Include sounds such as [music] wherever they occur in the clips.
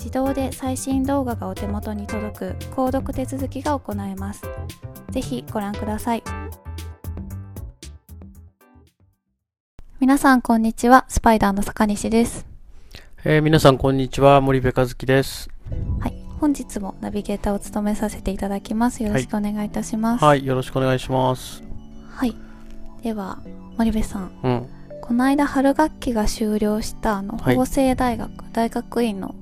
自動で最新動画がお手元に届く購読手続きが行えます。ぜひご覧ください。皆さんこんにちは、スパイダーの坂西です。えー、皆さんこんにちは、森部和樹です。はい、本日もナビゲーターを務めさせていただきます。よろしくお願いいたします。はい、はい、よろしくお願いします。はい、では森部さん。うん。この間春学期が終了したあの法政大学、はい、大学院の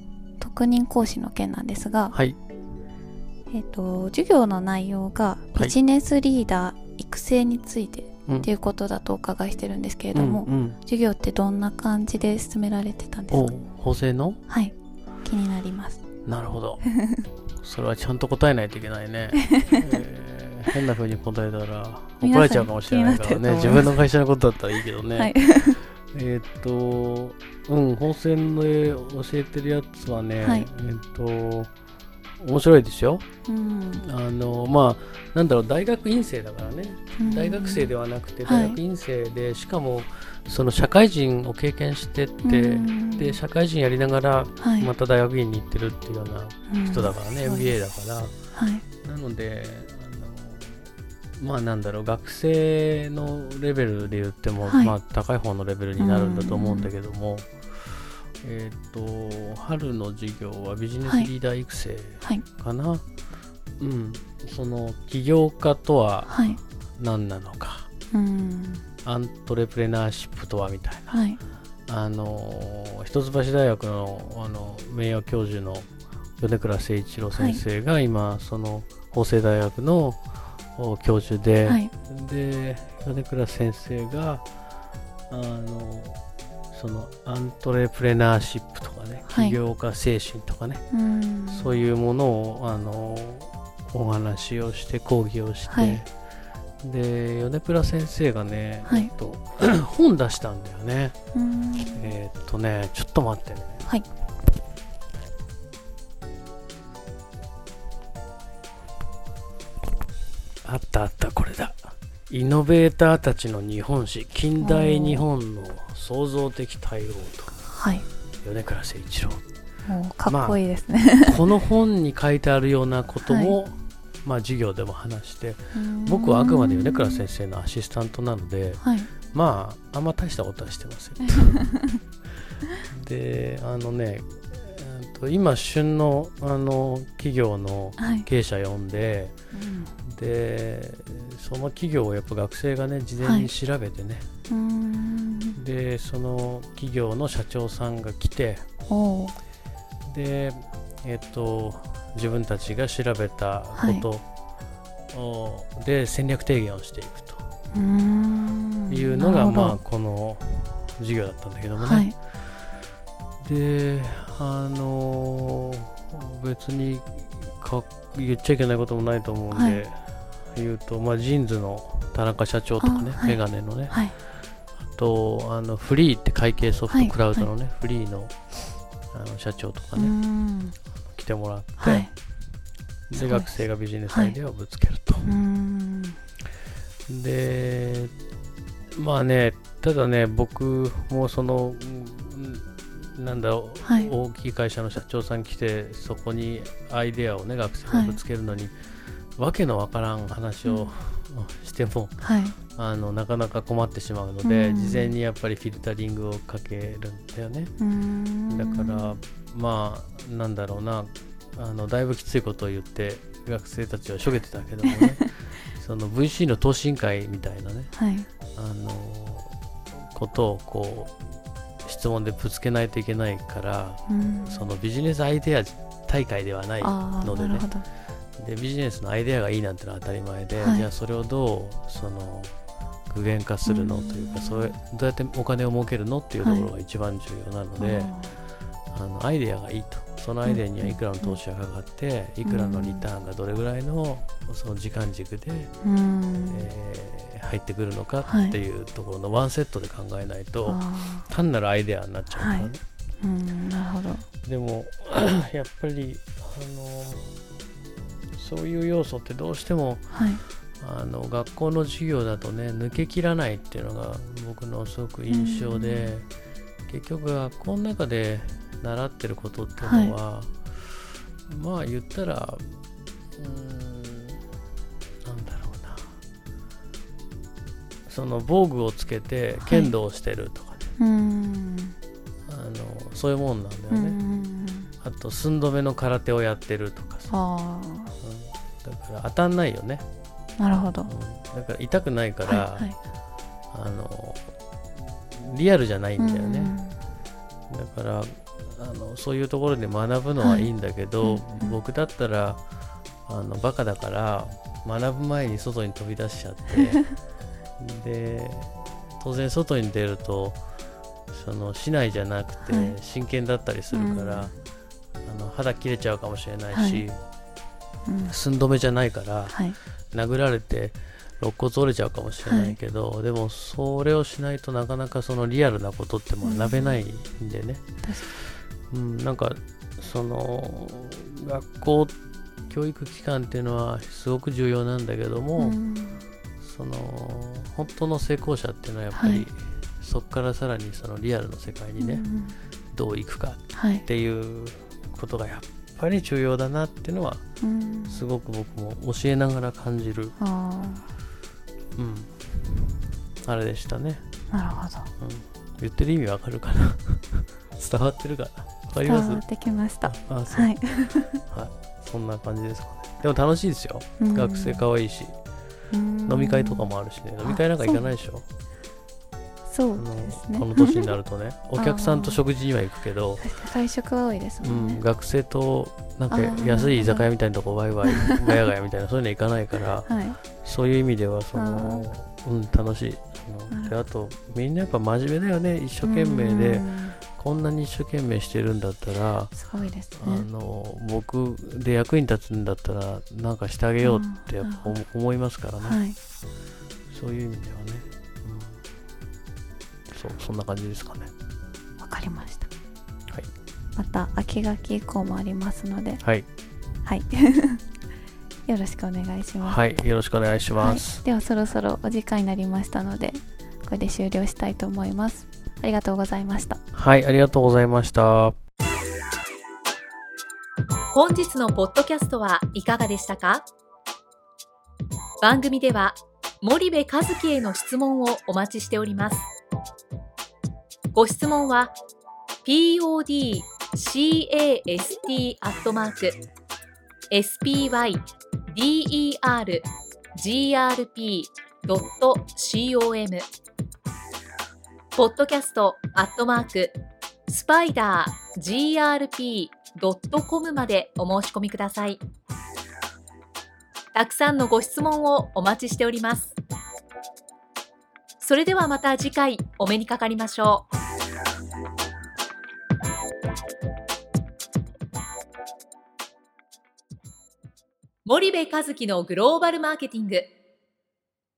特任講師の件なんですが、はい、えっ、と授業の内容がビジネスリーダー育成について、っていうことだとお伺いしてるんですけれども、うんうん、授業ってどんな感じで進められてたんですか？法政の？はい。気になります。なるほど。[laughs] それはちゃんと答えないといけないね、[laughs] えー、変な風に答えたら怒られちゃうかもしれないからね。自分の会社のことだったらいいけどね、はいえっ、と、うん、本線で教えてるやつはね、はい、えっ、と、面白いですよ。うん、あのまあなんだろう大学院生だからね、うん、大学生ではなくて大学院生で、はい、しかもその社会人を経験してって、うん、で社会人やりながらまた大学院に行ってるっていうような人だからね、MBA だから、はい、なのでまあなんだろう学生のレベルで言っても、はい、まあ高い方のレベルになるんだと思うんだけども、えっ、ー、と春の授業はビジネスリーダー育成かな、はい、うん。その起業家とは何なのか、はい、アントレプレナーシップとはみたいな、はい、あの一橋大学のあの名誉教授の米倉誠一郎先生が今、その法政大学の教授で、はい、で米倉先生があのそのアントレプレナーシップとかね、起業家精神とかね、そういうものをあのお話をして講義をして、はい、で米倉先生がね、はい、えっと、[clears throat] 本出したんだよね。えー、っとねちょっと待ってね、あったあったこれだ。イノベーターたちの日本史近代日本の創造的対応と、はい、米倉誠一郎。かっこいいですね、まあ、この本に書いてあるようなことも、はい、まあ、授業でも話して僕はあくまで米倉先生のアシスタントなので、はい、まああんま大したことはしてません。[laughs] であのね今旬のあの企業の経営者呼んで、はいうん。でその企業をやっぱ学生がね事前に調べてね、はい、でその企業の社長さんが来てでえっと自分たちが調べたことで戦略提言をしていくと。いうのがまあこの授業だったんだけどもね、はい、であの別にか言っちゃいけないこともないと思うんで、はい、言うと、まあ、ジーンズの田中社長とかね、メガネのね、あとあのフリーって会計ソフト、クラウドのね、フリーのあの社長とかね、来てもらって、で学生がビジネスアイデアをぶつけると。でまあねただね僕もそのなんだはい、大きい会社の社長さん来てそこにアイデアをね学生にぶつけるのに、はい、わけのわからん話を、うん、[laughs] しても、はい、あのなかなか困ってしまうので、事前にやっぱりフィルタリングをかけるんだよね。だからまあなんだろうなあのだいぶきついことを言って学生たちはしょげてたけどもね。[laughs] その VC の投資委員会みたいなね、はい、あのことをこう質問でぶつけないといけないから、うん、そのビジネスアイデア大会ではないのでね。でビジネスのアイデアがいいなんてのは当たり前で、はい、じゃあそれをどうその具現化するのというか、うん、それどうやってお金を儲けるのっていうところが一番重要なので、はい、あのアイデアがいいと。そのアイデアにはいくらの投資がかかって、いくらのリターンがどれぐらいのその時間軸で、うん、えー、入ってくるのかっていうところのワンセットで考えないと、単なるアイデアになっちゃうからね。はい、うんなるほど。でも [clears throat] やっぱりあのそういう要素ってどうしても、はい、あの学校の授業だとね抜けきらないっていうのが僕のすごく印象で、結局学校の中で習ってることっていうのは、はい、まあ言ったらうんなんだろうな。その防具をつけて剣道をしてるとかね、はい、あのそういうもんなんだよね。あと寸止めの空手をやってるとかさ、うん、だから当たんないよね。なるほど、うん、だから痛くないから、はいはい、あのリアルじゃないんだよね。だからあのそういうところで学ぶのはいいんだけど、はい。うん。うん、僕だったらあのバカだから学ぶ前に外に飛び出しちゃって。[laughs] で当然外に出るとその市内じゃなくて真剣だったりするから、はい、あの肌切れちゃうかもしれないし、はい、寸止めじゃないから、殴られて肋骨折れちゃうかもしれないけど、はい、でもそれをしないとなかなかそのリアルなことって学べないんでね、うん、なんかその学校教育機関っていうのはすごく重要なんだけども、うん、その本当の成功者っていうのはやっぱり、はい、そこからさらにそのリアルの世界にね、うん、どういくかっていうことがやっぱり重要だなっていうのは、すごく僕も教えながら感じる、うん、あれでしたね。なるほど、うん、言ってる意味わかるかな。[laughs] 伝わってるかなわかります伝わってきました。あそう、はい、はい、そんな感じですかね。でも楽しいですよ、学生可愛いし。飲み会とかもあるしね。飲み会なんか行かないでしょ。そう。ですね。この年になるとね。[laughs] お客さんと食事には行くけど。会食は多いですもんね、うん、学生となんか安い居酒屋みたいなとこワイワイガヤガヤみたいなそういうの行かないから、[laughs] はい、そういう意味ではそのうん楽しい。であとみんなやっぱ真面目だよね。一生懸命でこんなに一生懸命してるんだったらすごいです、ね、あの僕で役に立つんだったらなんかしてあげようってやっぱ思いますからね、はい、そういう意味ではね、うん、そうそんな感じですかね。わかりました。はい。また秋学以降もありますので。はい。はい。[laughs] よろしくお願いします。はい。よろしくお願いします、はい、ではそろそろお時間になりましたのでこれで終了したいと思います。ありがとうございましたはいありがとうございました。本日のポッドキャストはいかがでしたか？番組では森部和樹への質問をお待ちしております。ご質問は podcast アットマーク spy ポッドキャストアットマークスパイダー GRP.com までお申し込みください。たくさんのご質問をお待ちしております。それではまた次回お目にかかりましょう。森部和樹のグローバルマーケティング。